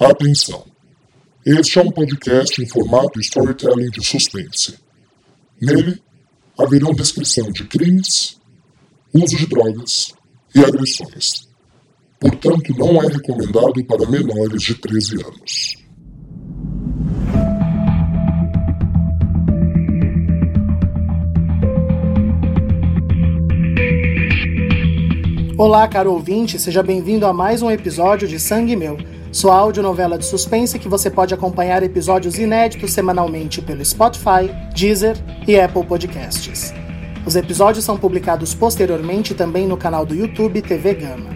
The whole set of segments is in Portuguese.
Atenção! Este é um podcast em formato storytelling de suspense. Nele, haverão descrição de crimes, uso de drogas e agressões. Portanto, não é recomendado para menores de 13 anos. Olá, caro ouvinte, seja bem-vindo a mais um episódio de Sangue Meu, sua audionovela de suspense que você pode acompanhar episódios inéditos semanalmente pelo Spotify, Deezer e Apple Podcasts. Os episódios são publicados posteriormente também no canal do YouTube TV Gama.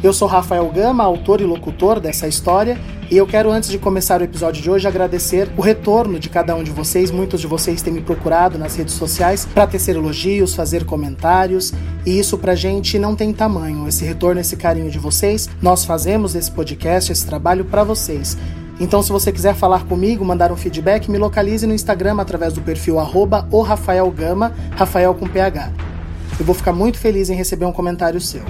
Eu sou Rafael Gama, autor e locutor dessa história, e eu quero, antes de começar o episódio de hoje, agradecer o retorno de cada um de vocês. Muitos de vocês têm me procurado nas redes sociais para tecer elogios, fazer comentários, e isso pra gente não tem tamanho. Esse retorno, esse carinho de vocês, nós fazemos esse podcast, esse trabalho para vocês. Então, se você quiser falar comigo, mandar um feedback, me localize no Instagram através do perfil arroba o Rafael Gama, Rafael com PH. Eu vou ficar muito feliz em receber um comentário seu.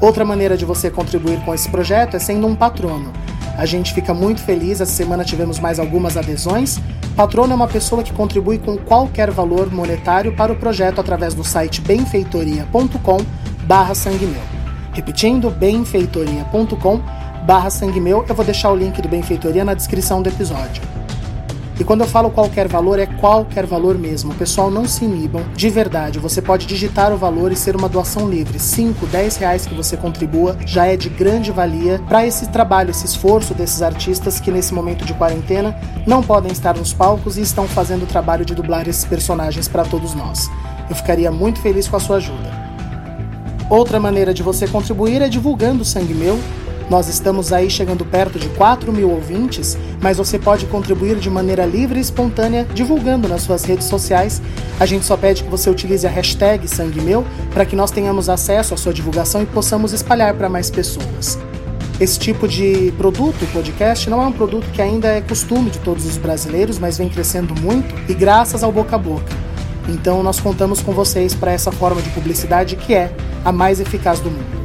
Outra maneira de você contribuir com esse projeto é sendo um patrono. A gente fica muito feliz, essa semana tivemos mais algumas adesões. Patrono é uma pessoa que contribui com qualquer valor monetário para o projeto através do site benfeitoria.com barra sanguemeu. Repetindo, benfeitoria.com barra sanguemeu, eu vou deixar o link do Benfeitoria na descrição do episódio. E quando eu falo qualquer valor, é qualquer valor mesmo. Pessoal não se inibam. De verdade, você pode digitar o valor e ser uma doação livre. 5, 10 reais que você contribua já é de grande valia para esse trabalho, esse esforço desses artistas que nesse momento de quarentena não podem estar nos palcos e estão fazendo o trabalho de dublar esses personagens para todos nós. Eu ficaria muito feliz com a sua ajuda. Outra maneira de você contribuir é divulgando o Sangue Meu nós estamos aí chegando perto de 4 mil ouvintes, mas você pode contribuir de maneira livre e espontânea divulgando nas suas redes sociais. A gente só pede que você utilize a hashtag Sangue Meu para que nós tenhamos acesso à sua divulgação e possamos espalhar para mais pessoas. Esse tipo de produto, podcast, não é um produto que ainda é costume de todos os brasileiros, mas vem crescendo muito e graças ao boca a boca. Então nós contamos com vocês para essa forma de publicidade que é a mais eficaz do mundo.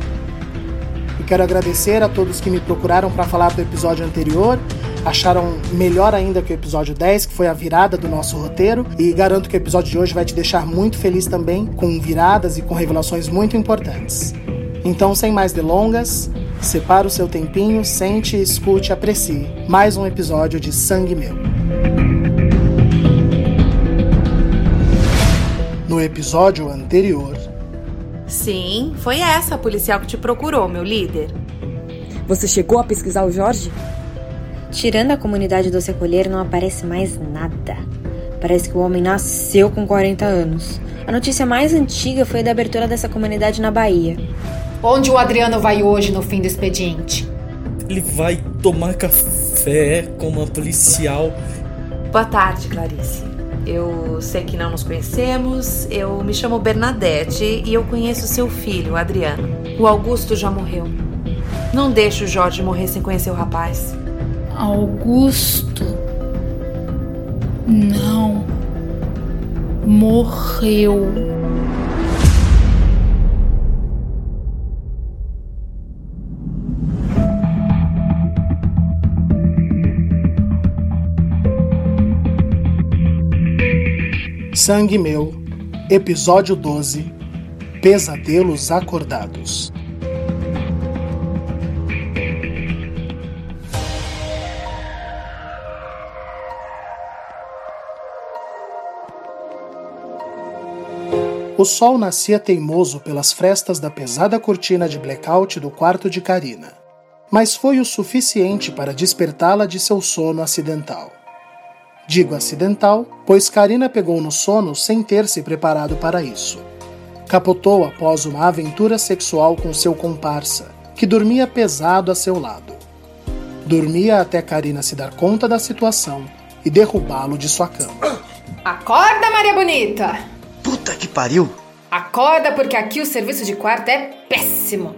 Quero agradecer a todos que me procuraram para falar do episódio anterior. Acharam melhor ainda que o episódio 10, que foi a virada do nosso roteiro. E garanto que o episódio de hoje vai te deixar muito feliz também, com viradas e com revelações muito importantes. Então, sem mais delongas, separa o seu tempinho, sente, escute, aprecie. Mais um episódio de Sangue Meu. No episódio anterior, Sim, foi essa a policial que te procurou, meu líder. Você chegou a pesquisar o Jorge? Tirando a comunidade do Secolher, não aparece mais nada. Parece que o homem nasceu com 40 anos. A notícia mais antiga foi da abertura dessa comunidade na Bahia. Onde o Adriano vai hoje no fim do expediente? Ele vai tomar café com uma policial. Boa tarde, Clarice. Eu sei que não nos conhecemos. Eu me chamo Bernadette e eu conheço seu filho, Adriano. O Augusto já morreu. Não deixe o Jorge morrer sem conhecer o rapaz. Augusto. Não. Morreu. Sangue Meu, Episódio 12 Pesadelos Acordados. O sol nascia teimoso pelas frestas da pesada cortina de blackout do quarto de Karina, mas foi o suficiente para despertá-la de seu sono acidental. Digo acidental, pois Karina pegou no sono sem ter se preparado para isso. Capotou após uma aventura sexual com seu comparsa, que dormia pesado a seu lado. Dormia até Karina se dar conta da situação e derrubá-lo de sua cama. Acorda, Maria Bonita! Puta que pariu! Acorda porque aqui o serviço de quarto é péssimo.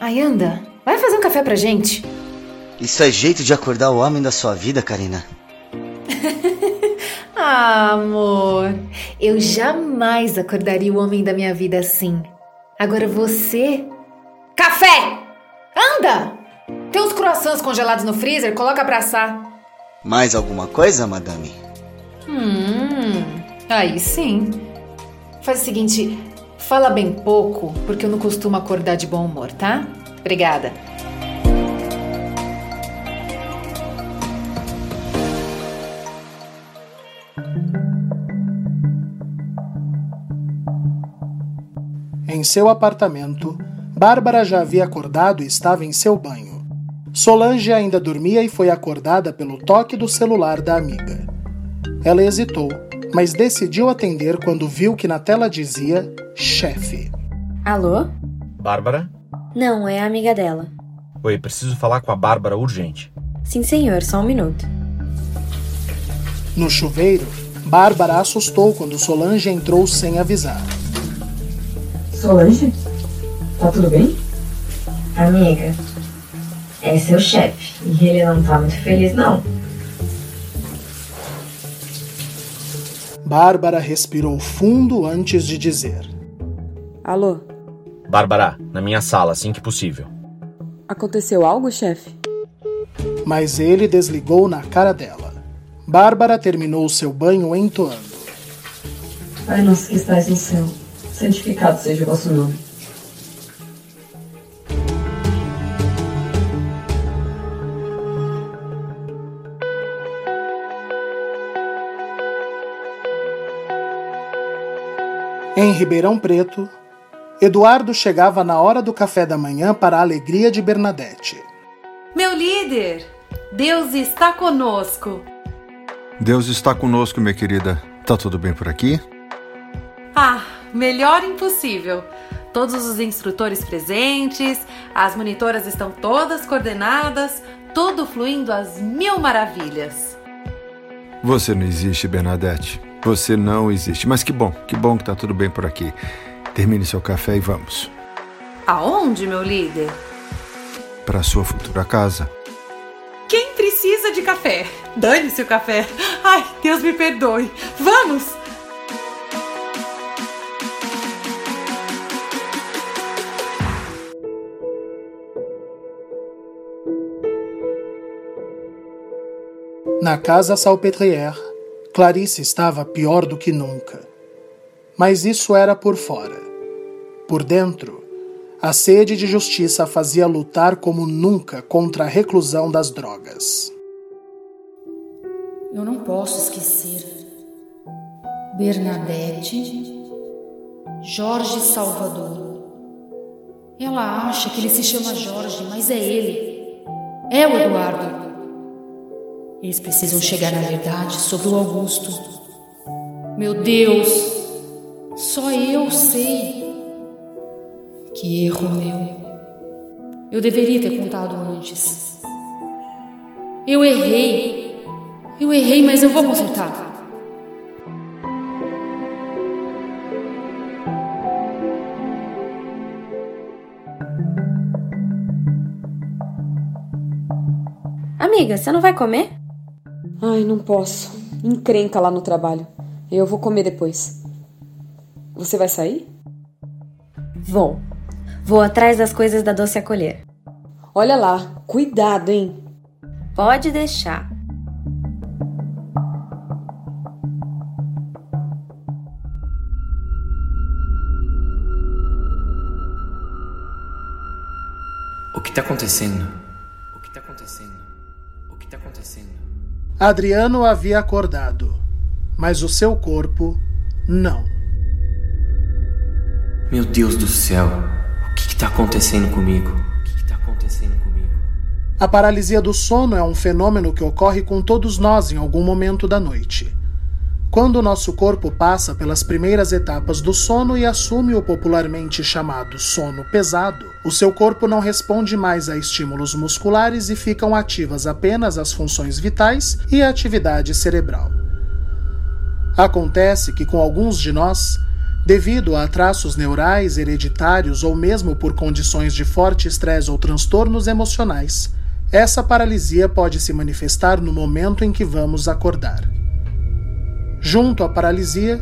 Aí anda, vai fazer um café pra gente. Isso é jeito de acordar o homem da sua vida, Karina. ah, amor, eu jamais acordaria o homem da minha vida assim. Agora você. Café! Anda! Tem uns croissants congelados no freezer, coloca pra assar. Mais alguma coisa, madame? Hum, aí sim. Faz o seguinte, fala bem pouco, porque eu não costumo acordar de bom humor, tá? Obrigada. Em seu apartamento, Bárbara já havia acordado e estava em seu banho. Solange ainda dormia e foi acordada pelo toque do celular da amiga. Ela hesitou, mas decidiu atender quando viu que na tela dizia chefe. Alô? Bárbara? Não, é a amiga dela. Oi, preciso falar com a Bárbara urgente. Sim, senhor, só um minuto. No chuveiro, Bárbara assustou quando Solange entrou sem avisar. Solange? Tá tudo bem? Amiga, é seu chefe e ele não tá muito feliz, não. Bárbara respirou fundo antes de dizer: Alô? Bárbara, na minha sala, assim que possível. Aconteceu algo, chefe? Mas ele desligou na cara dela. Bárbara terminou seu banho entoando: Pai nosso que estás no céu, santificado seja o vosso nome. Em Ribeirão Preto, Eduardo chegava na hora do café da manhã para a alegria de Bernadette. Meu líder, Deus está conosco. Deus está conosco, minha querida. Tá tudo bem por aqui? Ah, melhor impossível. Todos os instrutores presentes, as monitoras estão todas coordenadas, tudo fluindo às mil maravilhas. Você não existe, Bernadette. Você não existe. Mas que bom, que bom que tá tudo bem por aqui. Termine seu café e vamos. Aonde, meu líder? Para sua futura casa. Quem precisa de café? Dane-se o café. Ai, Deus me perdoe. Vamos! Na casa Salpêtrière, Clarice estava pior do que nunca. Mas isso era por fora. Por dentro, a sede de justiça a fazia lutar como nunca contra a reclusão das drogas. Eu não posso esquecer. Bernadette, Jorge Salvador. Ela acha que ele se chama Jorge, mas é ele. É o Eduardo. Eles precisam chegar na verdade sobre o Augusto. Meu Deus, só eu sei. Que erro meu. Eu deveria ter contado antes. Eu errei. Eu errei, mas eu vou consertar. Amiga, você não vai comer? Ai, não posso. Encrenca lá no trabalho. Eu vou comer depois. Você vai sair? Vou. Vou atrás das coisas da doce acolher. Olha lá, cuidado, hein? Pode deixar. O que tá acontecendo? Adriano havia acordado, mas o seu corpo não. Meu Deus do céu, o que está acontecendo comigo? O que está acontecendo comigo? A paralisia do sono é um fenômeno que ocorre com todos nós em algum momento da noite. Quando o nosso corpo passa pelas primeiras etapas do sono e assume o popularmente chamado sono pesado, o seu corpo não responde mais a estímulos musculares e ficam ativas apenas as funções vitais e a atividade cerebral. Acontece que com alguns de nós, devido a traços neurais hereditários ou mesmo por condições de forte estresse ou transtornos emocionais, essa paralisia pode se manifestar no momento em que vamos acordar. Junto à paralisia,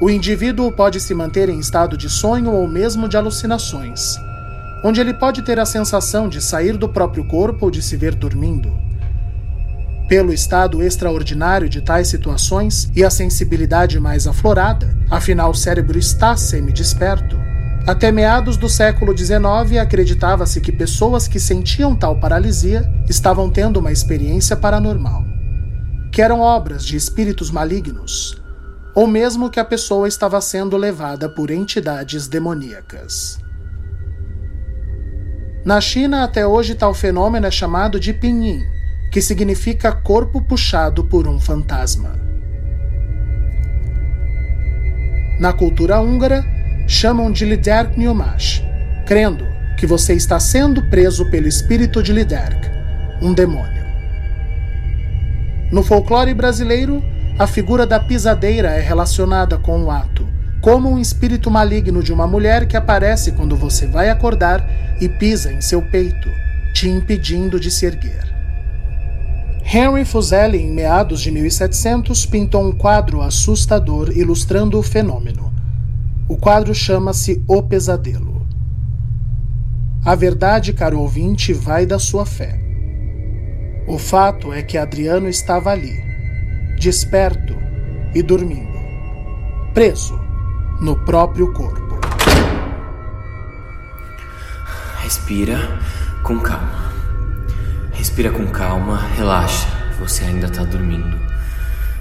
o indivíduo pode se manter em estado de sonho ou mesmo de alucinações. onde ele pode ter a sensação de sair do próprio corpo ou de se ver dormindo. Pelo estado extraordinário de tais situações e a sensibilidade mais aflorada, afinal o cérebro está semi-desperto, até meados do século XIX acreditava-se que pessoas que sentiam tal paralisia estavam tendo uma experiência paranormal, que eram obras de espíritos malignos, ou mesmo que a pessoa estava sendo levada por entidades demoníacas. Na China, até hoje, tal fenômeno é chamado de pinyin, que significa corpo puxado por um fantasma. Na cultura húngara, chamam de Liderk Nyumash, crendo que você está sendo preso pelo espírito de Liderk, um demônio. No folclore brasileiro, a figura da pisadeira é relacionada com o ato, como um espírito maligno de uma mulher que aparece quando você vai acordar e pisa em seu peito, te impedindo de se erguer. Henry Fuseli, em meados de 1700, pintou um quadro assustador ilustrando o fenômeno. O quadro chama-se O Pesadelo. A verdade, caro ouvinte, vai da sua fé. O fato é que Adriano estava ali, desperto e dormindo, preso no próprio corpo. Respira com calma. Respira com calma, relaxa. Você ainda tá dormindo.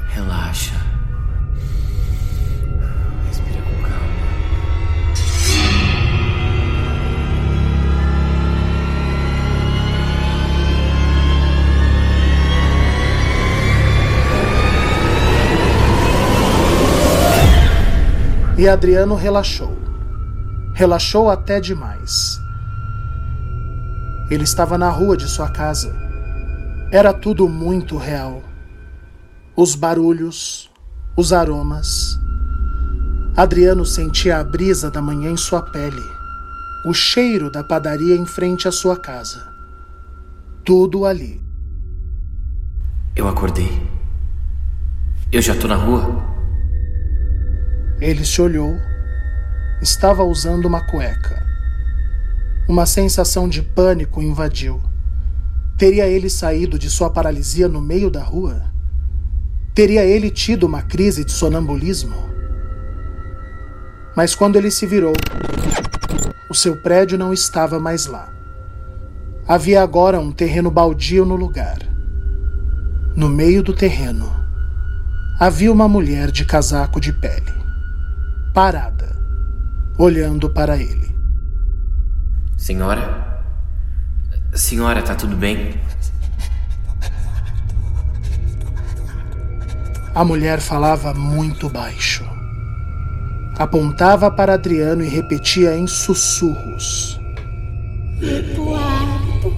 Relaxa. E Adriano relaxou. Relaxou até demais. Ele estava na rua de sua casa. Era tudo muito real. Os barulhos, os aromas. Adriano sentia a brisa da manhã em sua pele, o cheiro da padaria em frente à sua casa. Tudo ali. Eu acordei. Eu já tô na rua? Ele se olhou. Estava usando uma cueca. Uma sensação de pânico invadiu. Teria ele saído de sua paralisia no meio da rua? Teria ele tido uma crise de sonambulismo? Mas quando ele se virou, o seu prédio não estava mais lá. Havia agora um terreno baldio no lugar. No meio do terreno, havia uma mulher de casaco de pele, parada, olhando para ele. Senhora? Senhora, tá tudo bem? A mulher falava muito baixo. Apontava para Adriano e repetia em sussurros. Eduardo.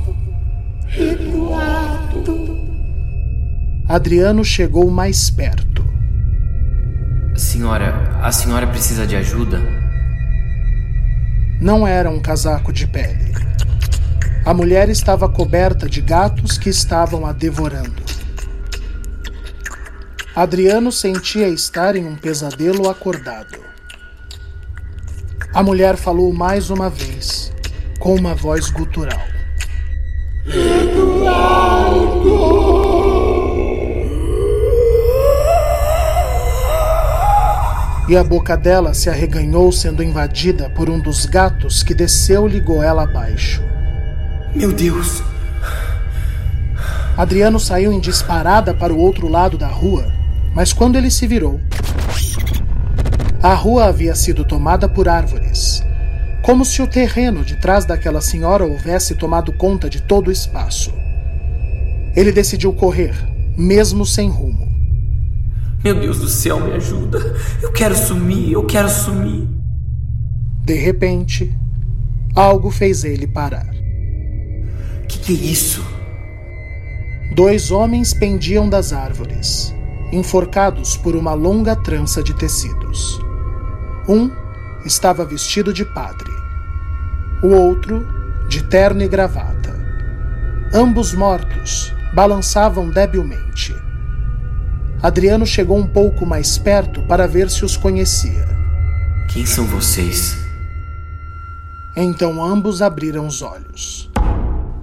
Eduardo. Adriano chegou mais perto. Senhora, a senhora precisa de ajuda? Não era um casaco de pele. A mulher estava coberta de gatos que estavam a devorando. Adriano sentia estar em um pesadelo acordado. A mulher falou mais uma vez, com uma voz gutural. E a boca dela se arreganhou, sendo invadida por um dos gatos que desceu e goela abaixo. Meu Deus! Adriano saiu em disparada para o outro lado da rua, mas quando ele se virou, a rua havia sido tomada por árvores, como se o terreno de trás daquela senhora houvesse tomado conta de todo o espaço. Ele decidiu correr, mesmo sem rumo. Meu Deus do céu, me ajuda. Eu quero sumir, eu quero sumir. De repente, algo fez ele parar. Que que é isso? Dois homens pendiam das árvores, enforcados por uma longa trança de tecidos. Um estava vestido de padre, o outro de terno e gravata. Ambos mortos, balançavam debilmente. Adriano chegou um pouco mais perto para ver se os conhecia. Quem são vocês? Então ambos abriram os olhos.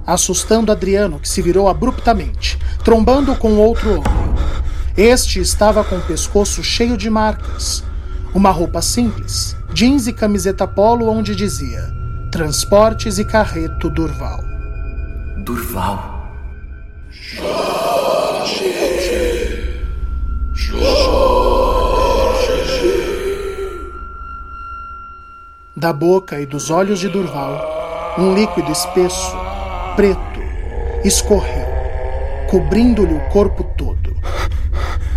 Assustando Adriano, que se virou abruptamente, trombando com outro homem. Este estava com o pescoço cheio de marcas. Uma roupa simples, jeans e camiseta polo onde dizia Transportes e Carreto Durval. Durval. Jorge. Da boca e dos olhos de Durval, um líquido espesso, preto, escorreu, cobrindo-lhe o corpo todo.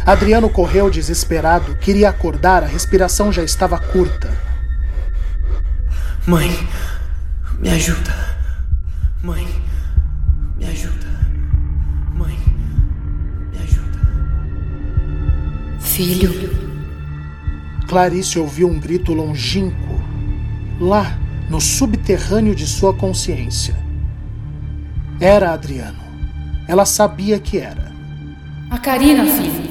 Adriano correu desesperado, queria acordar, a respiração já estava curta. Mãe, me ajuda. Mãe, Filho. Clarice ouviu um grito longínquo lá no subterrâneo de sua consciência. Era Adriano. Ela sabia que era. A Karina, filho.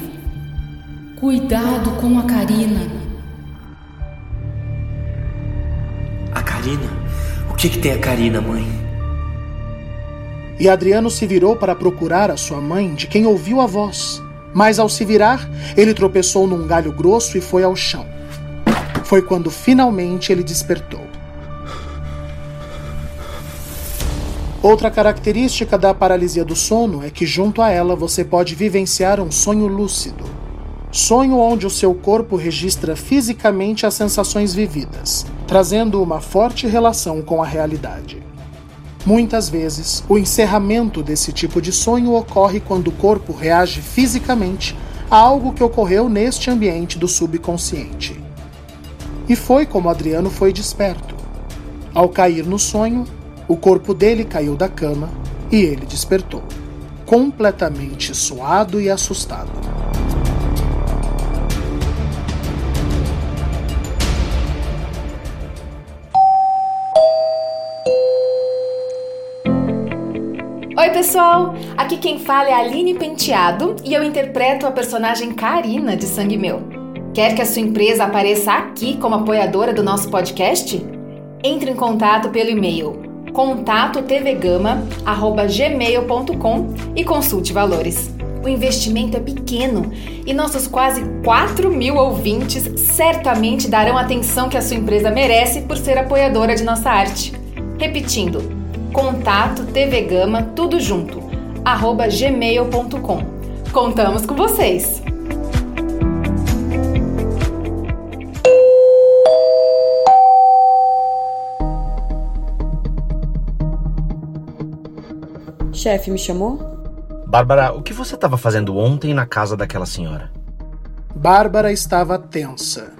Cuidado com a Karina. A Karina? O que, que tem a Karina, mãe? E Adriano se virou para procurar a sua mãe, de quem ouviu a voz. Mas ao se virar, ele tropeçou num galho grosso e foi ao chão foi quando finalmente ele despertou. Outra característica da paralisia do sono é que, junto a ela, você pode vivenciar um sonho lúcido. Sonho onde o seu corpo registra fisicamente as sensações vividas, trazendo uma forte relação com a realidade. Muitas vezes, o encerramento desse tipo de sonho ocorre quando o corpo reage fisicamente a algo que ocorreu neste ambiente do subconsciente. E foi como Adriano foi desperto. Ao cair no sonho, o corpo dele caiu da cama e ele despertou, completamente suado e assustado. Oi, pessoal! Aqui quem fala é Aline Penteado e eu interpreto a personagem Karina de Sangue Meu. Quer que a sua empresa apareça aqui como apoiadora do nosso podcast? Entre em contato pelo e-mail contatotvgama@gmail.com e consulte valores. O investimento é pequeno e nossos quase 4 mil ouvintes certamente darão a atenção que a sua empresa merece por ser apoiadora de nossa arte. Repetindo, contato tvgama tudo junto arroba gmail.com. Contamos com vocês! Chefe, me chamou? Bárbara, o que você estava fazendo ontem na casa daquela senhora? Bárbara estava tensa.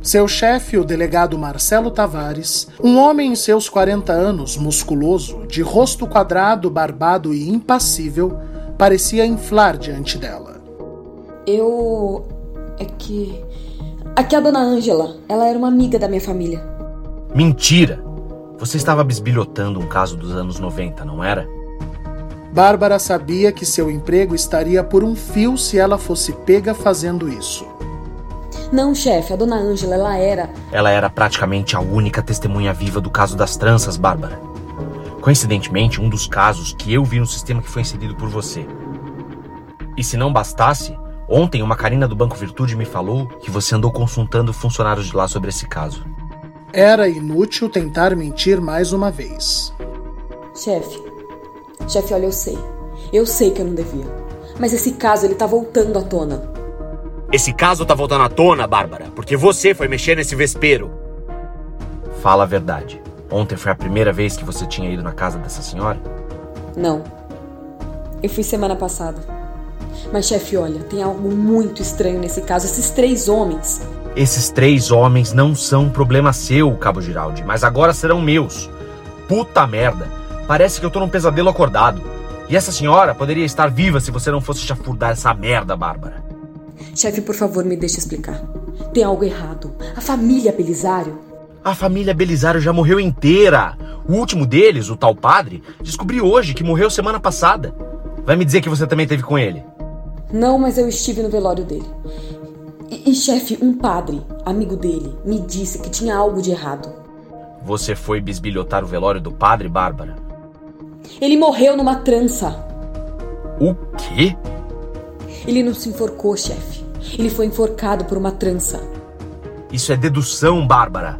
Seu chefe, o delegado Marcelo Tavares, um homem em seus 40 anos, musculoso, de rosto quadrado, barbado e impassível, parecia inflar diante dela. Eu. É que. Aqui é a dona Ângela. Ela era uma amiga da minha família. Mentira! Você estava bisbilhotando um caso dos anos 90, não era? Bárbara sabia que seu emprego estaria por um fio se ela fosse pega fazendo isso. Não, chefe, a dona Ângela, ela era. Ela era praticamente a única testemunha viva do caso das tranças, Bárbara. Coincidentemente, um dos casos que eu vi no sistema que foi inserido por você. E se não bastasse, ontem uma Karina do Banco Virtude me falou que você andou consultando funcionários de lá sobre esse caso. Era inútil tentar mentir mais uma vez. Chefe, Chefe, olha, eu sei. Eu sei que eu não devia. Mas esse caso, ele tá voltando à tona. Esse caso tá voltando à tona, Bárbara, porque você foi mexer nesse vespeiro. Fala a verdade. Ontem foi a primeira vez que você tinha ido na casa dessa senhora? Não. Eu fui semana passada. Mas, chefe, olha, tem algo muito estranho nesse caso. Esses três homens. Esses três homens não são um problema seu, Cabo Giraldi, mas agora serão meus. Puta merda. Parece que eu tô num pesadelo acordado. E essa senhora poderia estar viva se você não fosse chafurdar essa merda, Bárbara. Chefe, por favor, me deixe explicar. Tem algo errado. A família Belisário. A família Belisário já morreu inteira. O último deles, o tal padre, descobri hoje que morreu semana passada. Vai me dizer que você também teve com ele? Não, mas eu estive no velório dele. E, e chefe, um padre, amigo dele, me disse que tinha algo de errado. Você foi bisbilhotar o velório do padre, Bárbara? Ele morreu numa trança. O quê? Ele não se enforcou, chefe. Ele foi enforcado por uma trança. Isso é dedução, Bárbara.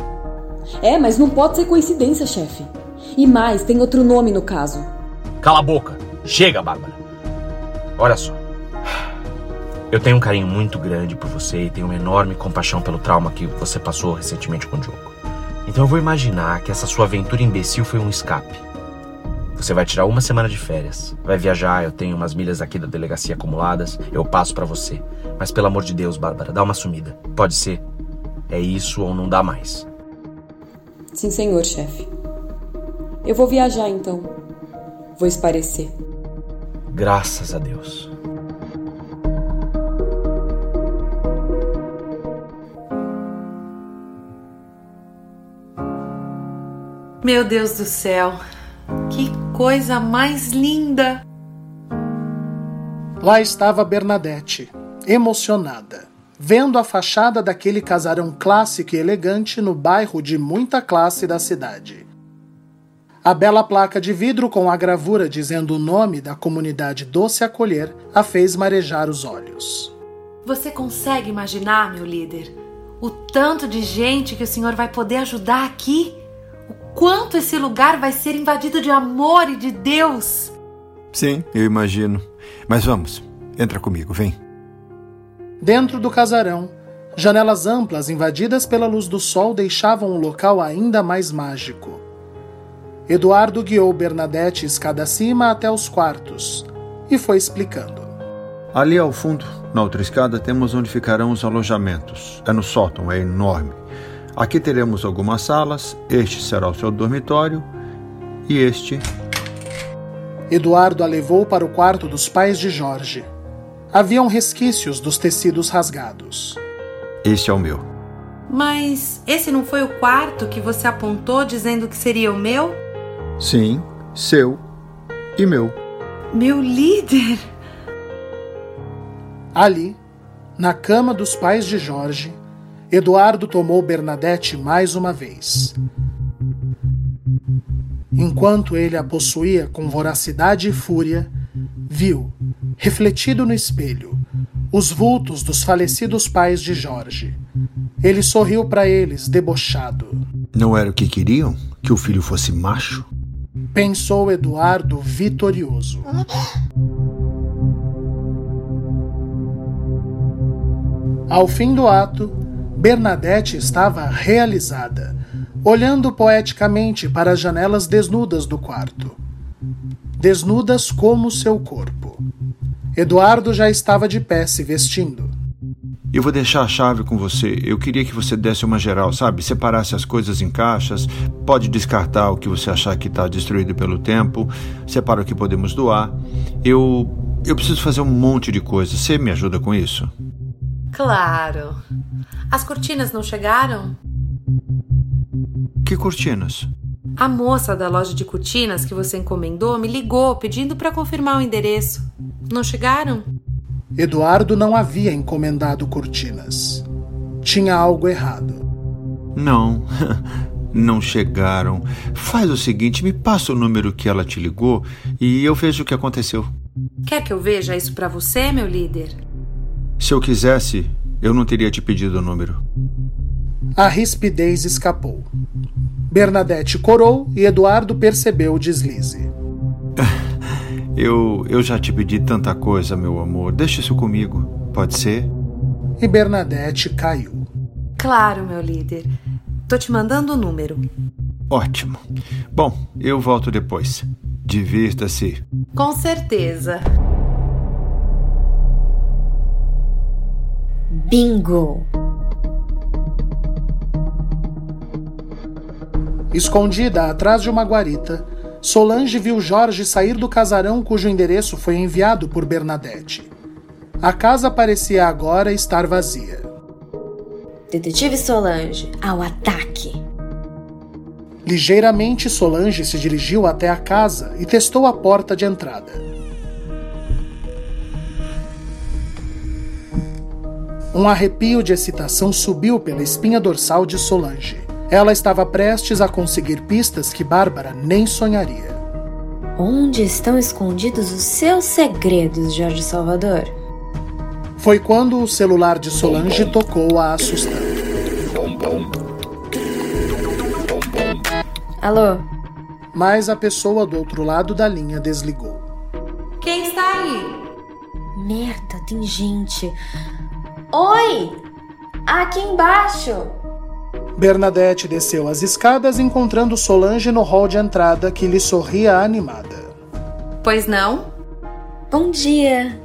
É, mas não pode ser coincidência, chefe. E mais, tem outro nome no caso. Cala a boca. Chega, Bárbara. Olha só. Eu tenho um carinho muito grande por você e tenho uma enorme compaixão pelo trauma que você passou recentemente com o Diogo. Então eu vou imaginar que essa sua aventura imbecil foi um escape. Você vai tirar uma semana de férias, vai viajar, eu tenho umas milhas aqui da delegacia acumuladas, eu passo para você. Mas pelo amor de Deus, Bárbara, dá uma sumida. Pode ser. É isso ou não dá mais. Sim, senhor, chefe. Eu vou viajar então. Vou esparecer. Graças a Deus. Meu Deus do céu, que coisa mais linda! Lá estava Bernadette, emocionada, vendo a fachada daquele casarão clássico e elegante no bairro de muita classe da cidade. A bela placa de vidro com a gravura dizendo o nome da comunidade Doce Acolher a fez marejar os olhos. Você consegue imaginar, meu líder, o tanto de gente que o senhor vai poder ajudar aqui? Quanto esse lugar vai ser invadido de amor e de Deus? Sim, eu imagino. Mas vamos, entra comigo, vem. Dentro do casarão, janelas amplas invadidas pela luz do sol deixavam o local ainda mais mágico. Eduardo guiou Bernadette escada acima até os quartos e foi explicando. Ali ao fundo, na outra escada, temos onde ficarão os alojamentos. É no sótão, é enorme. Aqui teremos algumas salas, este será o seu dormitório e este. Eduardo a levou para o quarto dos pais de Jorge. Haviam resquícios dos tecidos rasgados. Este é o meu. Mas esse não foi o quarto que você apontou dizendo que seria o meu? Sim, seu e meu. Meu líder? Ali, na cama dos pais de Jorge, Eduardo tomou Bernadette mais uma vez. Enquanto ele a possuía com voracidade e fúria, viu, refletido no espelho, os vultos dos falecidos pais de Jorge. Ele sorriu para eles, debochado. Não era o que queriam? Que o filho fosse macho? Pensou Eduardo vitorioso. Ao fim do ato, Bernadette estava realizada, olhando poeticamente para as janelas desnudas do quarto. Desnudas como seu corpo. Eduardo já estava de pé se vestindo. Eu vou deixar a chave com você. Eu queria que você desse uma geral, sabe? Separasse as coisas em caixas. Pode descartar o que você achar que está destruído pelo tempo. Separa o que podemos doar. Eu. Eu preciso fazer um monte de coisas. Você me ajuda com isso? Claro. As cortinas não chegaram? Que cortinas? A moça da loja de cortinas que você encomendou me ligou pedindo para confirmar o endereço. Não chegaram? Eduardo não havia encomendado cortinas. Tinha algo errado. Não, não chegaram. Faz o seguinte: me passa o número que ela te ligou e eu vejo o que aconteceu. Quer que eu veja isso para você, meu líder? Se eu quisesse, eu não teria te pedido o número. A rispidez escapou. Bernadette corou e Eduardo percebeu o deslize. Eu, eu já te pedi tanta coisa, meu amor. Deixa isso comigo. Pode ser? E Bernadette caiu. Claro, meu líder. Tô te mandando o número. Ótimo. Bom, eu volto depois. Divirta-se. Com certeza. Bingo! Escondida atrás de uma guarita, Solange viu Jorge sair do casarão cujo endereço foi enviado por Bernadette. A casa parecia agora estar vazia. Detetive Solange, ao ataque! Ligeiramente, Solange se dirigiu até a casa e testou a porta de entrada. Um arrepio de excitação subiu pela espinha dorsal de Solange. Ela estava prestes a conseguir pistas que Bárbara nem sonharia. Onde estão escondidos os seus segredos, Jorge Salvador? Foi quando o celular de Solange tocou a assustando. Alô? Mas a pessoa do outro lado da linha desligou. Quem está aí? Merda, tem gente. Oi! Aqui embaixo! Bernadette desceu as escadas encontrando Solange no hall de entrada que lhe sorria animada. Pois não? Bom dia.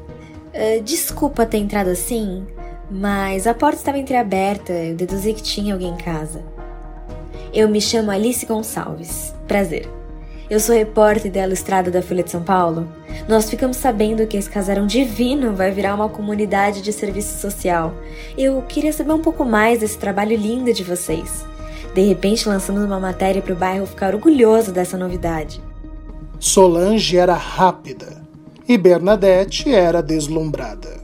Uh, desculpa ter entrado assim, mas a porta estava entreaberta. Eu deduzi que tinha alguém em casa. Eu me chamo Alice Gonçalves. Prazer. Eu sou repórter da Ilustrada da Folha de São Paulo. Nós ficamos sabendo que esse casarão divino vai virar uma comunidade de serviço social. Eu queria saber um pouco mais desse trabalho lindo de vocês. De repente lançamos uma matéria para o bairro ficar orgulhoso dessa novidade. Solange era rápida e Bernadette era deslumbrada.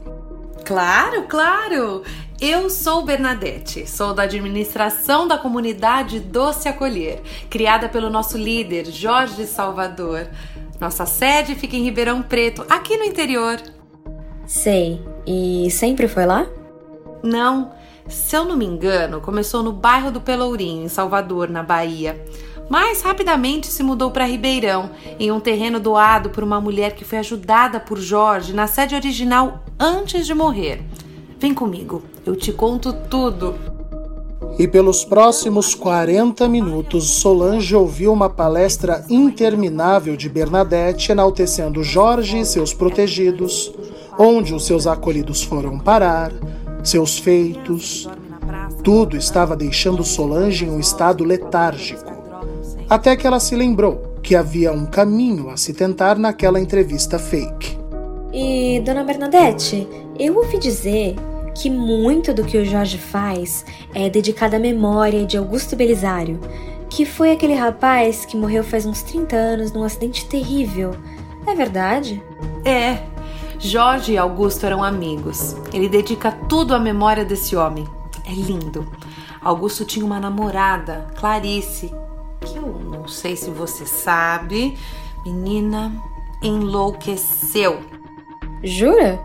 Claro, claro! Eu sou Bernadette, sou da administração da comunidade Doce Acolher, criada pelo nosso líder Jorge Salvador. Nossa sede fica em Ribeirão Preto, aqui no interior. Sei. E sempre foi lá? Não. Se eu não me engano, começou no bairro do Pelourinho, em Salvador, na Bahia. Mas rapidamente se mudou para Ribeirão, em um terreno doado por uma mulher que foi ajudada por Jorge na sede original antes de morrer. Vem comigo, eu te conto tudo. E pelos próximos 40 minutos, Solange ouviu uma palestra interminável de Bernadette enaltecendo Jorge e seus protegidos, onde os seus acolhidos foram parar, seus feitos. Tudo estava deixando Solange em um estado letárgico. Até que ela se lembrou que havia um caminho a se tentar naquela entrevista fake. E, dona Bernadette, eu ouvi dizer que muito do que o Jorge faz é dedicado à memória de Augusto Belisário, que foi aquele rapaz que morreu faz uns 30 anos num acidente terrível. É verdade? É. Jorge e Augusto eram amigos. Ele dedica tudo à memória desse homem. É lindo. Augusto tinha uma namorada, Clarice, que eu não sei se você sabe. Menina, enlouqueceu. Jura?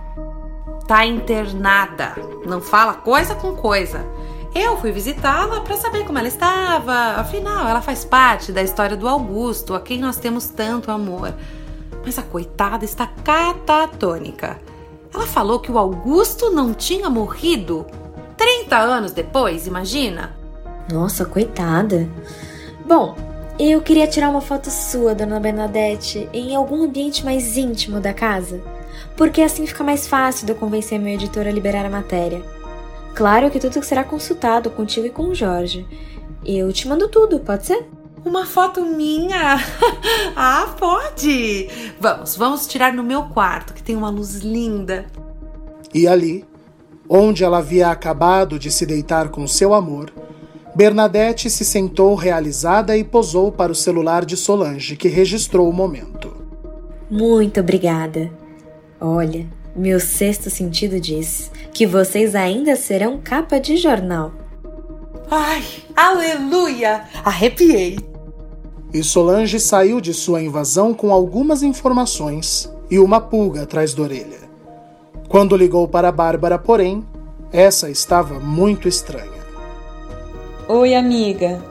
Tá internada. Não fala coisa com coisa. Eu fui visitá-la para saber como ela estava. Afinal, ela faz parte da história do Augusto, a quem nós temos tanto amor. Mas a coitada está catatônica. Ela falou que o Augusto não tinha morrido 30 anos depois, imagina? Nossa, coitada. Bom, eu queria tirar uma foto sua, dona Bernadette, em algum ambiente mais íntimo da casa porque assim fica mais fácil de eu convencer meu editor a liberar a matéria. Claro que tudo será consultado contigo e com o Jorge. Eu te mando tudo, pode ser? Uma foto minha? ah, pode! Vamos, vamos tirar no meu quarto, que tem uma luz linda. E ali, onde ela havia acabado de se deitar com seu amor, Bernadette se sentou realizada e posou para o celular de Solange, que registrou o momento. Muito obrigada. Olha, meu sexto sentido diz que vocês ainda serão capa de jornal. Ai, aleluia! Arrepiei! E Solange saiu de sua invasão com algumas informações e uma pulga atrás da orelha. Quando ligou para Bárbara, porém, essa estava muito estranha. Oi, amiga.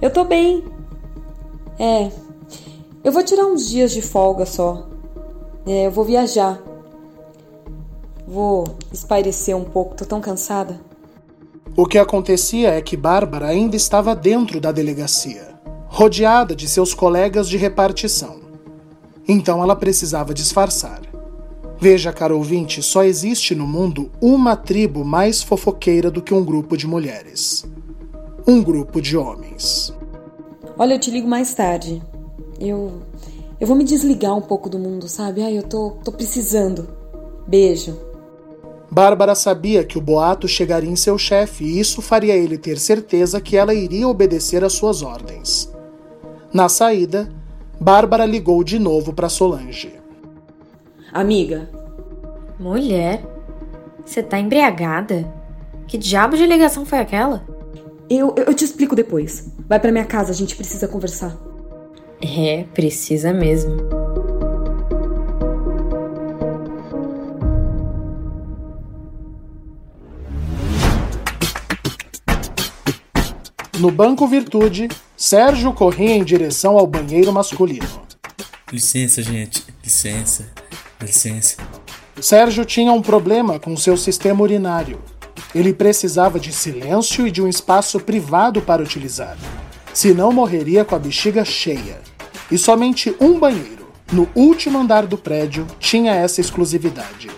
Eu tô bem. É, eu vou tirar uns dias de folga só. É, eu vou viajar. Vou espairecer um pouco, tô tão cansada. O que acontecia é que Bárbara ainda estava dentro da delegacia, rodeada de seus colegas de repartição. Então ela precisava disfarçar. Veja, caro ouvinte, só existe no mundo uma tribo mais fofoqueira do que um grupo de mulheres. Um grupo de homens. Olha, eu te ligo mais tarde. Eu eu vou me desligar um pouco do mundo, sabe? Ai, eu tô, tô precisando. Beijo. Bárbara sabia que o boato chegaria em seu chefe e isso faria ele ter certeza que ela iria obedecer às suas ordens. Na saída, Bárbara ligou de novo para Solange. Amiga. Mulher, você tá embriagada? Que diabo de ligação foi aquela? Eu, eu te explico depois. Vai pra minha casa, a gente precisa conversar. É, precisa mesmo. No Banco Virtude, Sérgio corria em direção ao banheiro masculino. Licença, gente. Licença. Licença. Sérgio tinha um problema com seu sistema urinário. Ele precisava de silêncio e de um espaço privado para utilizar. Senão morreria com a bexiga cheia. E somente um banheiro, no último andar do prédio, tinha essa exclusividade.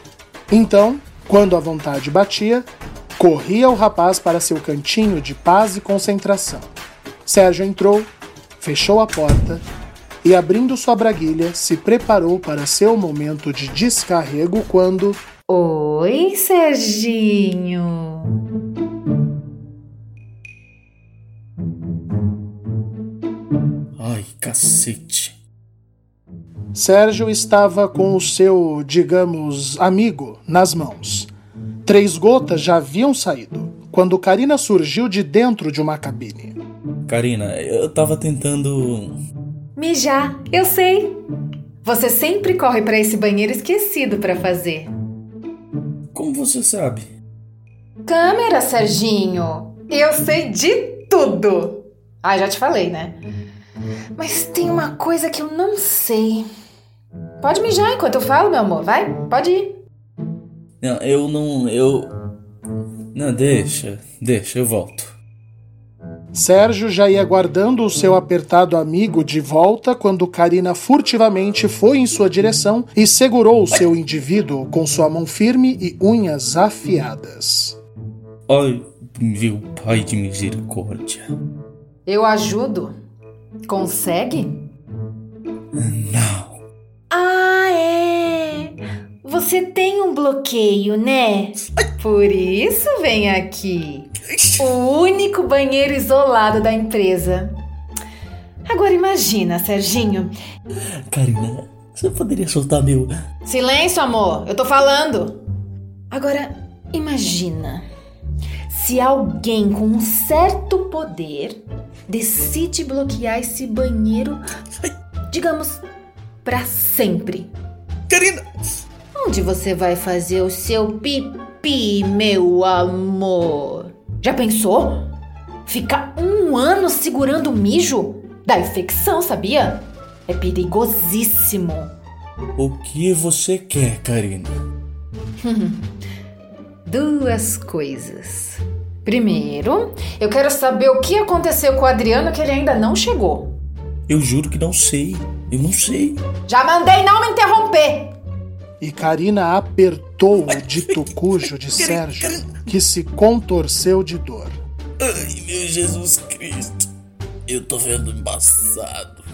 Então, quando a vontade batia, corria o rapaz para seu cantinho de paz e concentração. Sérgio entrou, fechou a porta e, abrindo sua braguilha, se preparou para seu momento de descarrego quando. Oi, Serginho! Ai, cacete. Sérgio estava com o seu, digamos, amigo nas mãos. Três gotas já haviam saído quando Karina surgiu de dentro de uma cabine. Karina, eu tava tentando. Mijar, eu sei. Você sempre corre para esse banheiro esquecido para fazer. Como você sabe? Câmera, Serginho. Eu sei de tudo. Ah, já te falei, né? Mas tem uma coisa que eu não sei. Pode mijar enquanto eu falo, meu amor. Vai, pode ir. Não, eu não. Eu. Não, deixa, deixa, eu volto. Sérgio já ia guardando o seu apertado amigo de volta quando Karina furtivamente foi em sua direção e segurou o seu indivíduo com sua mão firme e unhas afiadas. Ai, meu pai de misericórdia. Eu ajudo. Consegue? Não. Ah, é. Você tem um bloqueio, né? Por isso vem aqui. O único banheiro isolado da empresa. Agora imagina, Serginho. Karina, você poderia soltar meu. Silêncio, amor. Eu tô falando. Agora, imagina. Se alguém com um certo poder decide bloquear esse banheiro, digamos, para sempre. Karina! Onde você vai fazer o seu pipi, meu amor? Já pensou? Ficar um ano segurando o mijo? Dá infecção, sabia? É perigosíssimo. O que você quer, Karina? Duas coisas. Primeiro, eu quero saber o que aconteceu com o Adriano que ele ainda não chegou. Eu juro que não sei. Eu não sei. Já mandei não me interromper. E Karina apertou o dito cujo de Sérgio, que se contorceu de dor. Ai, meu Jesus Cristo. Eu tô vendo embaçado.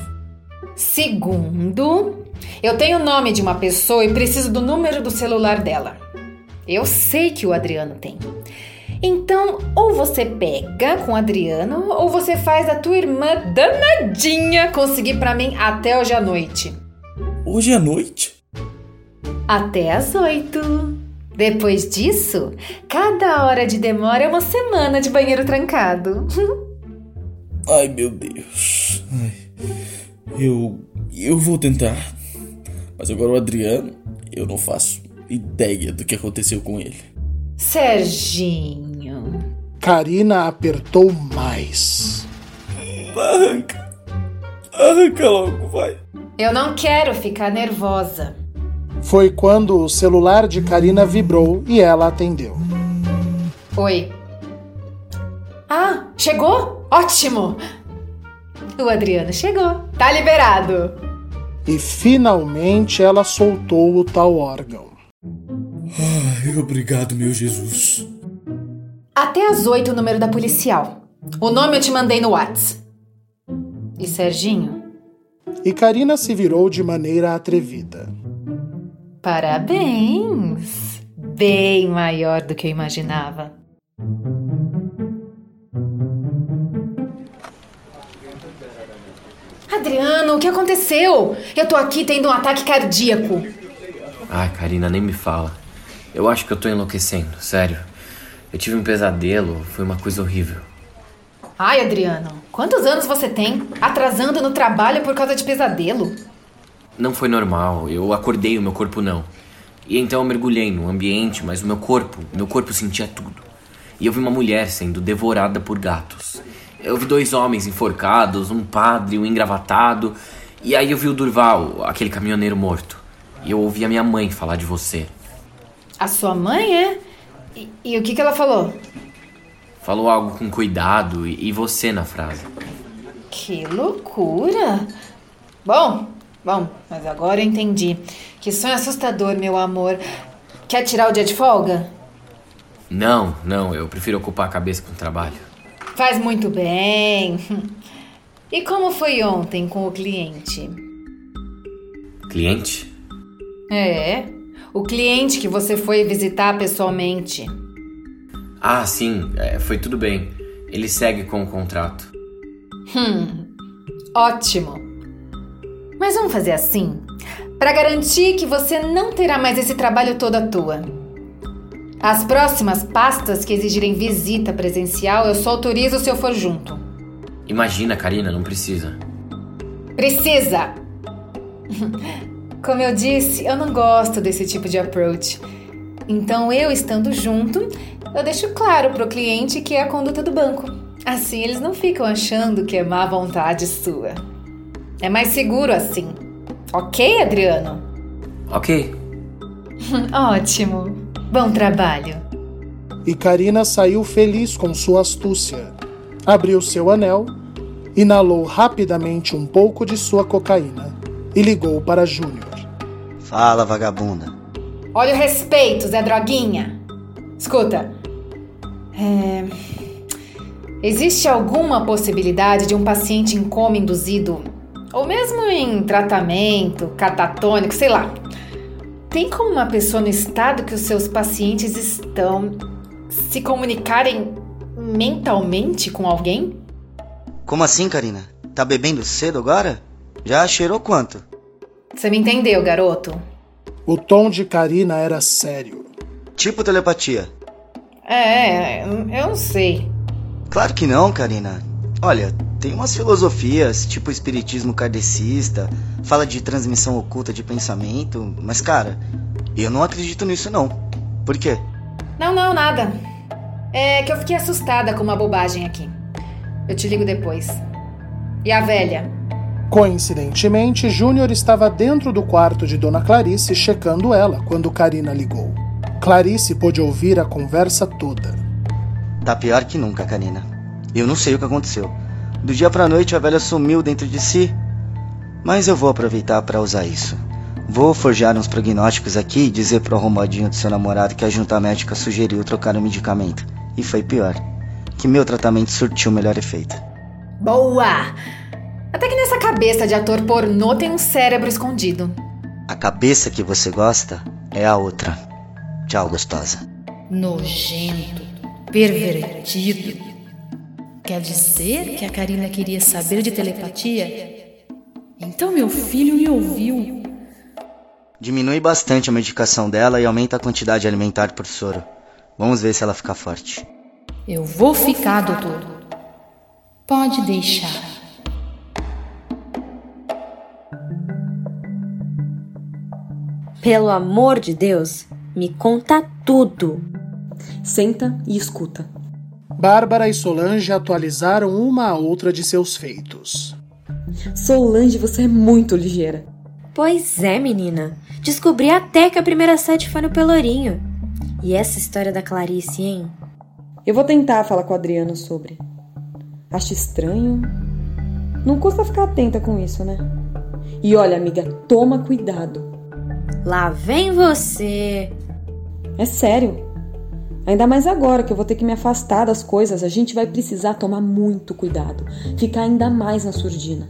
Segundo, eu tenho o nome de uma pessoa e preciso do número do celular dela. Eu sei que o Adriano tem. Então, ou você pega com o Adriano, ou você faz a tua irmã danadinha conseguir para mim até hoje à noite. Hoje à noite? Até às oito. Depois disso, cada hora de demora é uma semana de banheiro trancado. Ai, meu Deus. Ai, eu. Eu vou tentar. Mas agora o Adriano, eu não faço ideia do que aconteceu com ele. Serginho. Karina apertou mais. Arranca. Arranca logo, vai. Eu não quero ficar nervosa. Foi quando o celular de Karina vibrou e ela atendeu. Oi. Ah, chegou? Ótimo! O Adriano chegou. Tá liberado. E finalmente ela soltou o tal órgão. Ai, obrigado, meu Jesus. Até às oito o número da policial. O nome eu te mandei no Whats. E Serginho? E Karina se virou de maneira atrevida. Parabéns! Bem maior do que eu imaginava. Adriano, o que aconteceu? Eu tô aqui tendo um ataque cardíaco. Ai, Karina, nem me fala. Eu acho que eu tô enlouquecendo, sério. Eu tive um pesadelo, foi uma coisa horrível. Ai, Adriano, quantos anos você tem? Atrasando no trabalho por causa de pesadelo? Não foi normal. Eu acordei, o meu corpo não. E então eu mergulhei no ambiente, mas o meu corpo, meu corpo sentia tudo. E eu vi uma mulher sendo devorada por gatos. Eu vi dois homens enforcados, um padre, um engravatado. E aí eu vi o Durval, aquele caminhoneiro morto. E eu ouvi a minha mãe falar de você. A sua mãe é? E, e o que, que ela falou? Falou algo com cuidado e, e você na frase. Que loucura! Bom, bom, mas agora eu entendi. Que sonho assustador, meu amor. Quer tirar o dia de folga? Não, não, eu prefiro ocupar a cabeça com o trabalho. Faz muito bem. E como foi ontem com o cliente? Cliente? É, o cliente que você foi visitar pessoalmente. Ah, sim, é, foi tudo bem. Ele segue com o contrato. Hum, ótimo. Mas vamos fazer assim? Para garantir que você não terá mais esse trabalho todo à toa. As próximas pastas que exigirem visita presencial, eu só autorizo se eu for junto. Imagina, Karina, não precisa. Precisa! Como eu disse, eu não gosto desse tipo de approach. Então, eu estando junto, eu deixo claro pro cliente que é a conduta do banco. Assim, eles não ficam achando que é má vontade sua. É mais seguro assim. Ok, Adriano? Ok. Ótimo. Bom trabalho. E Karina saiu feliz com sua astúcia. Abriu seu anel, inalou rapidamente um pouco de sua cocaína e ligou para Júnior. Fala, vagabunda. Olha o respeito, Zé Droguinha. Escuta. É... Existe alguma possibilidade de um paciente em coma induzido, ou mesmo em tratamento catatônico, sei lá, tem como uma pessoa no estado que os seus pacientes estão se comunicarem mentalmente com alguém? Como assim, Karina? Tá bebendo cedo agora? Já cheirou quanto? Você me entendeu, garoto? O tom de Karina era sério. Tipo telepatia. É, eu não sei. Claro que não, Karina. Olha, tem umas filosofias, tipo espiritismo kardecista, fala de transmissão oculta de pensamento, mas cara, eu não acredito nisso não. Por quê? Não, não, nada. É que eu fiquei assustada com uma bobagem aqui. Eu te ligo depois. E a velha? Coincidentemente, Júnior estava dentro do quarto de Dona Clarice checando ela quando Karina ligou. Clarice pôde ouvir a conversa toda. Tá pior que nunca, Karina. Eu não sei o que aconteceu. Do dia pra noite a velha sumiu dentro de si. Mas eu vou aproveitar para usar isso. Vou forjar uns prognósticos aqui e dizer pro arrumadinho do seu namorado que a junta médica sugeriu trocar o medicamento. E foi pior. Que meu tratamento surtiu o melhor efeito. Boa! Cabeça de ator pornô tem um cérebro escondido. A cabeça que você gosta é a outra. Tchau, gostosa. Nojento, pervertido. Quer dizer que a Karina queria saber de telepatia? Então meu filho me ouviu. Diminui bastante a medicação dela e aumenta a quantidade alimentar por soro. Vamos ver se ela fica forte. Eu vou ficar, doutor. Pode deixar. Pelo amor de Deus, me conta tudo. Senta e escuta. Bárbara e Solange atualizaram uma a outra de seus feitos. Solange, você é muito ligeira. Pois é, menina. Descobri até que a primeira sete foi no Pelourinho. E essa história da Clarice, hein? Eu vou tentar falar com o Adriano sobre. Acho estranho. Não custa ficar atenta com isso, né? E olha, amiga, toma cuidado. Lá vem você. É sério. Ainda mais agora que eu vou ter que me afastar das coisas, a gente vai precisar tomar muito cuidado, ficar ainda mais na surdina.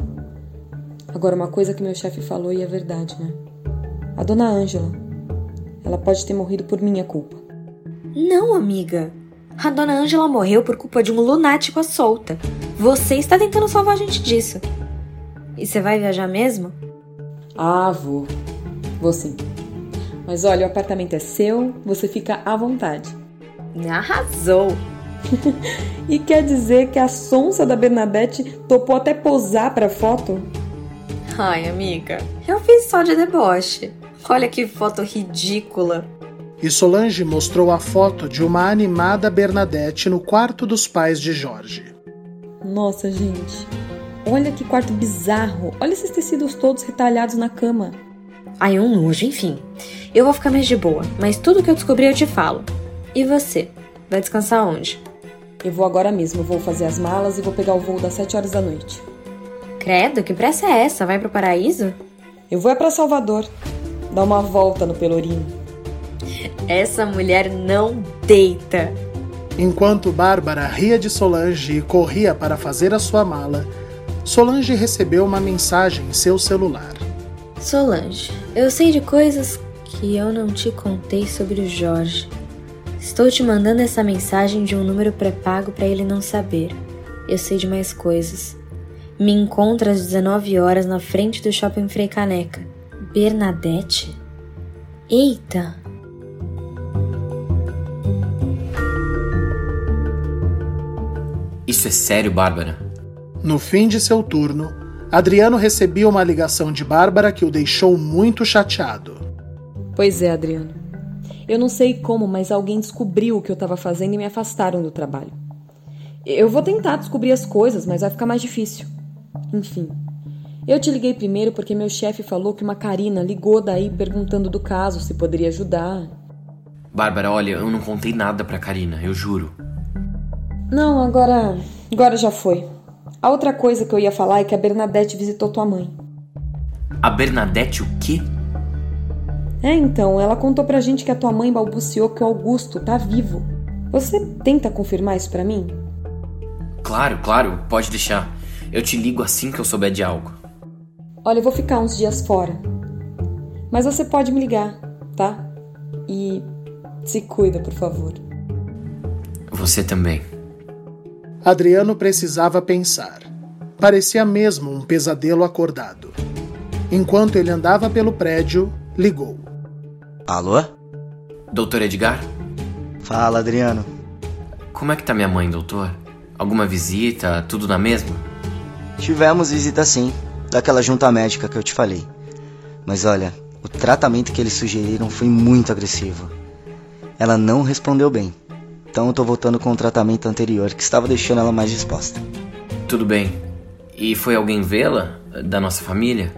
Agora, uma coisa que meu chefe falou e é verdade, né? A dona Ângela, ela pode ter morrido por minha culpa. Não, amiga. A dona Ângela morreu por culpa de um lunático à solta. Você está tentando salvar a gente disso. E você vai viajar mesmo? Ah, vou. Vou sim. Mas olha, o apartamento é seu, você fica à vontade. Arrasou! e quer dizer que a sonsa da Bernadette topou até posar pra foto? Ai, amiga, eu fiz só de deboche. Olha que foto ridícula. E Solange mostrou a foto de uma animada Bernadette no quarto dos pais de Jorge. Nossa, gente. Olha que quarto bizarro. Olha esses tecidos todos retalhados na cama. Ai, um nojo, enfim. Eu vou ficar mais de boa, mas tudo que eu descobri eu te falo. E você? Vai descansar onde? Eu vou agora mesmo, vou fazer as malas e vou pegar o voo das 7 horas da noite. Credo, que pressa é essa? Vai pro paraíso? Eu vou é para Salvador. Dar uma volta no Pelourinho. Essa mulher não deita. Enquanto Bárbara ria de Solange e corria para fazer a sua mala, Solange recebeu uma mensagem em seu celular. Solange, eu sei de coisas que eu não te contei sobre o Jorge. Estou te mandando essa mensagem de um número pré-pago para ele não saber. Eu sei de mais coisas. Me encontra às 19 horas na frente do shopping Frei Caneca. Bernadette? Eita! Isso é sério, Bárbara? No fim de seu turno, Adriano recebia uma ligação de Bárbara que o deixou muito chateado. Pois é, Adriano. Eu não sei como, mas alguém descobriu o que eu estava fazendo e me afastaram do trabalho. Eu vou tentar descobrir as coisas, mas vai ficar mais difícil. Enfim. Eu te liguei primeiro porque meu chefe falou que uma Karina ligou daí perguntando do caso, se poderia ajudar. Bárbara, olha, eu não contei nada pra Karina, eu juro. Não, agora. Agora já foi. A outra coisa que eu ia falar é que a Bernadette visitou tua mãe. A Bernadette o quê? É, então, ela contou pra gente que a tua mãe balbuciou que o Augusto tá vivo. Você tenta confirmar isso pra mim? Claro, claro, pode deixar. Eu te ligo assim que eu souber de algo. Olha, eu vou ficar uns dias fora. Mas você pode me ligar, tá? E se cuida, por favor. Você também. Adriano precisava pensar. Parecia mesmo um pesadelo acordado. Enquanto ele andava pelo prédio, ligou. Alô? Doutor Edgar? Fala, Adriano. Como é que tá minha mãe, doutor? Alguma visita? Tudo na mesma? Tivemos visita sim, daquela junta médica que eu te falei. Mas olha, o tratamento que eles sugeriram foi muito agressivo. Ela não respondeu bem. Então eu tô voltando com o tratamento anterior que estava deixando ela mais disposta. Tudo bem. E foi alguém vê-la? Da nossa família?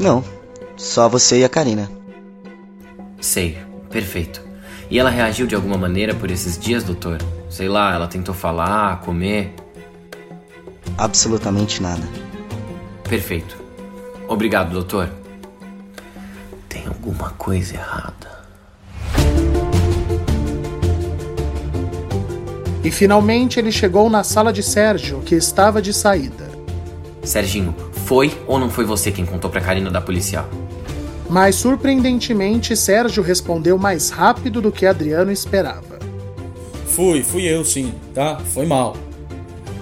Não, só você e a Karina. Sei, perfeito. E ela reagiu de alguma maneira por esses dias, doutor? Sei lá, ela tentou falar, comer? Absolutamente nada. Perfeito. Obrigado, doutor. Tem alguma coisa errada. E finalmente ele chegou na sala de Sérgio, que estava de saída. Serginho, foi ou não foi você quem contou pra Karina da policial? Mas surpreendentemente, Sérgio respondeu mais rápido do que Adriano esperava. Fui, fui eu sim, tá? Foi mal.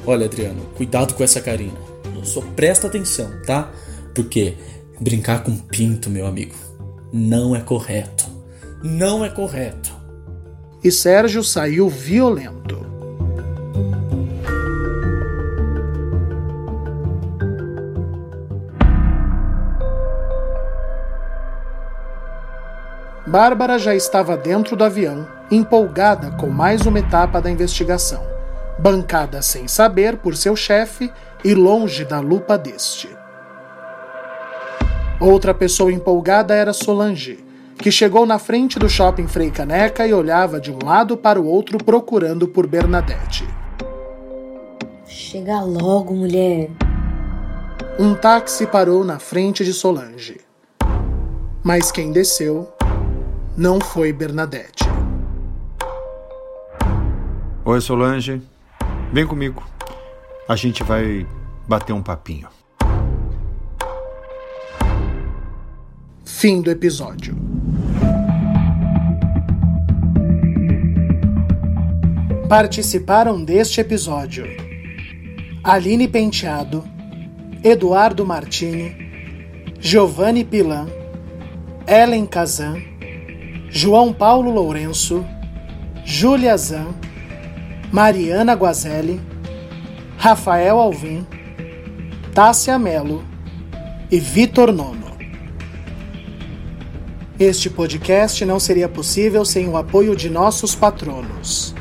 Olha, Adriano, cuidado com essa Karina. Só presta atenção, tá? Porque brincar com pinto, meu amigo, não é correto. Não é correto. E Sérgio saiu violento. Bárbara já estava dentro do avião, empolgada com mais uma etapa da investigação, bancada sem saber por seu chefe e longe da lupa deste. Outra pessoa empolgada era Solange, que chegou na frente do shopping Frei Caneca e olhava de um lado para o outro procurando por Bernadette. Chega logo, mulher. Um táxi parou na frente de Solange. Mas quem desceu não foi Bernadette. Oi, Solange. Vem comigo. A gente vai bater um papinho. Fim do episódio. Participaram deste episódio Aline Penteado, Eduardo Martini, Giovanni Pilan, Ellen Kazan, João Paulo Lourenço, Júlia Zan, Mariana Guazelli, Rafael Alvim, Tássia Melo e Vitor Nono. Este podcast não seria possível sem o apoio de nossos patronos.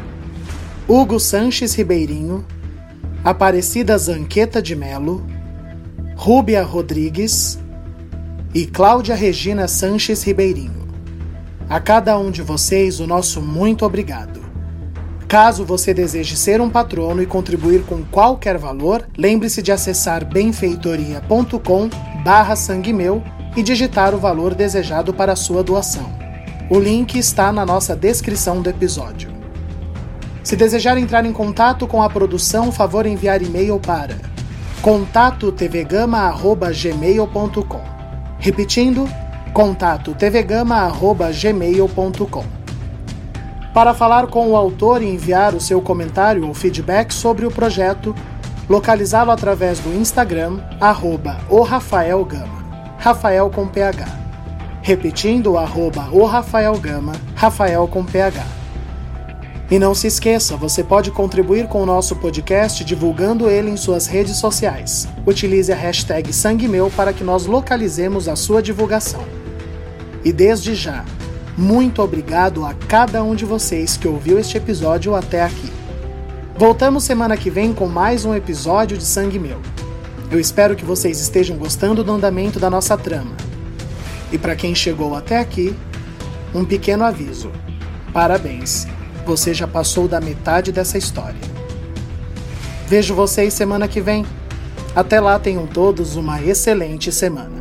Hugo Sanches Ribeirinho, Aparecida Zanqueta de Melo, Rúbia Rodrigues e Cláudia Regina Sanches Ribeirinho. A cada um de vocês o nosso muito obrigado. Caso você deseje ser um patrono e contribuir com qualquer valor, lembre-se de acessar benfeitoria.com barra sangue meu e digitar o valor desejado para a sua doação. O link está na nossa descrição do episódio. Se desejar entrar em contato com a produção, favor enviar e-mail para contatotvgama@gmail.com. Repetindo, contatotvgama@gmail.com. Para falar com o autor e enviar o seu comentário ou feedback sobre o projeto, localizá-lo através do Instagram, arroba o Rafael Gama, Rafael com PH. Repetindo, arroba o Rafael Gama, Rafael com PH. E não se esqueça, você pode contribuir com o nosso podcast divulgando ele em suas redes sociais. Utilize a hashtag SangueMeu para que nós localizemos a sua divulgação. E desde já, muito obrigado a cada um de vocês que ouviu este episódio até aqui. Voltamos semana que vem com mais um episódio de Sangue Meu. Eu espero que vocês estejam gostando do andamento da nossa trama. E para quem chegou até aqui, um pequeno aviso. Parabéns! você já passou da metade dessa história. Vejo vocês semana que vem. Até lá, tenham todos uma excelente semana.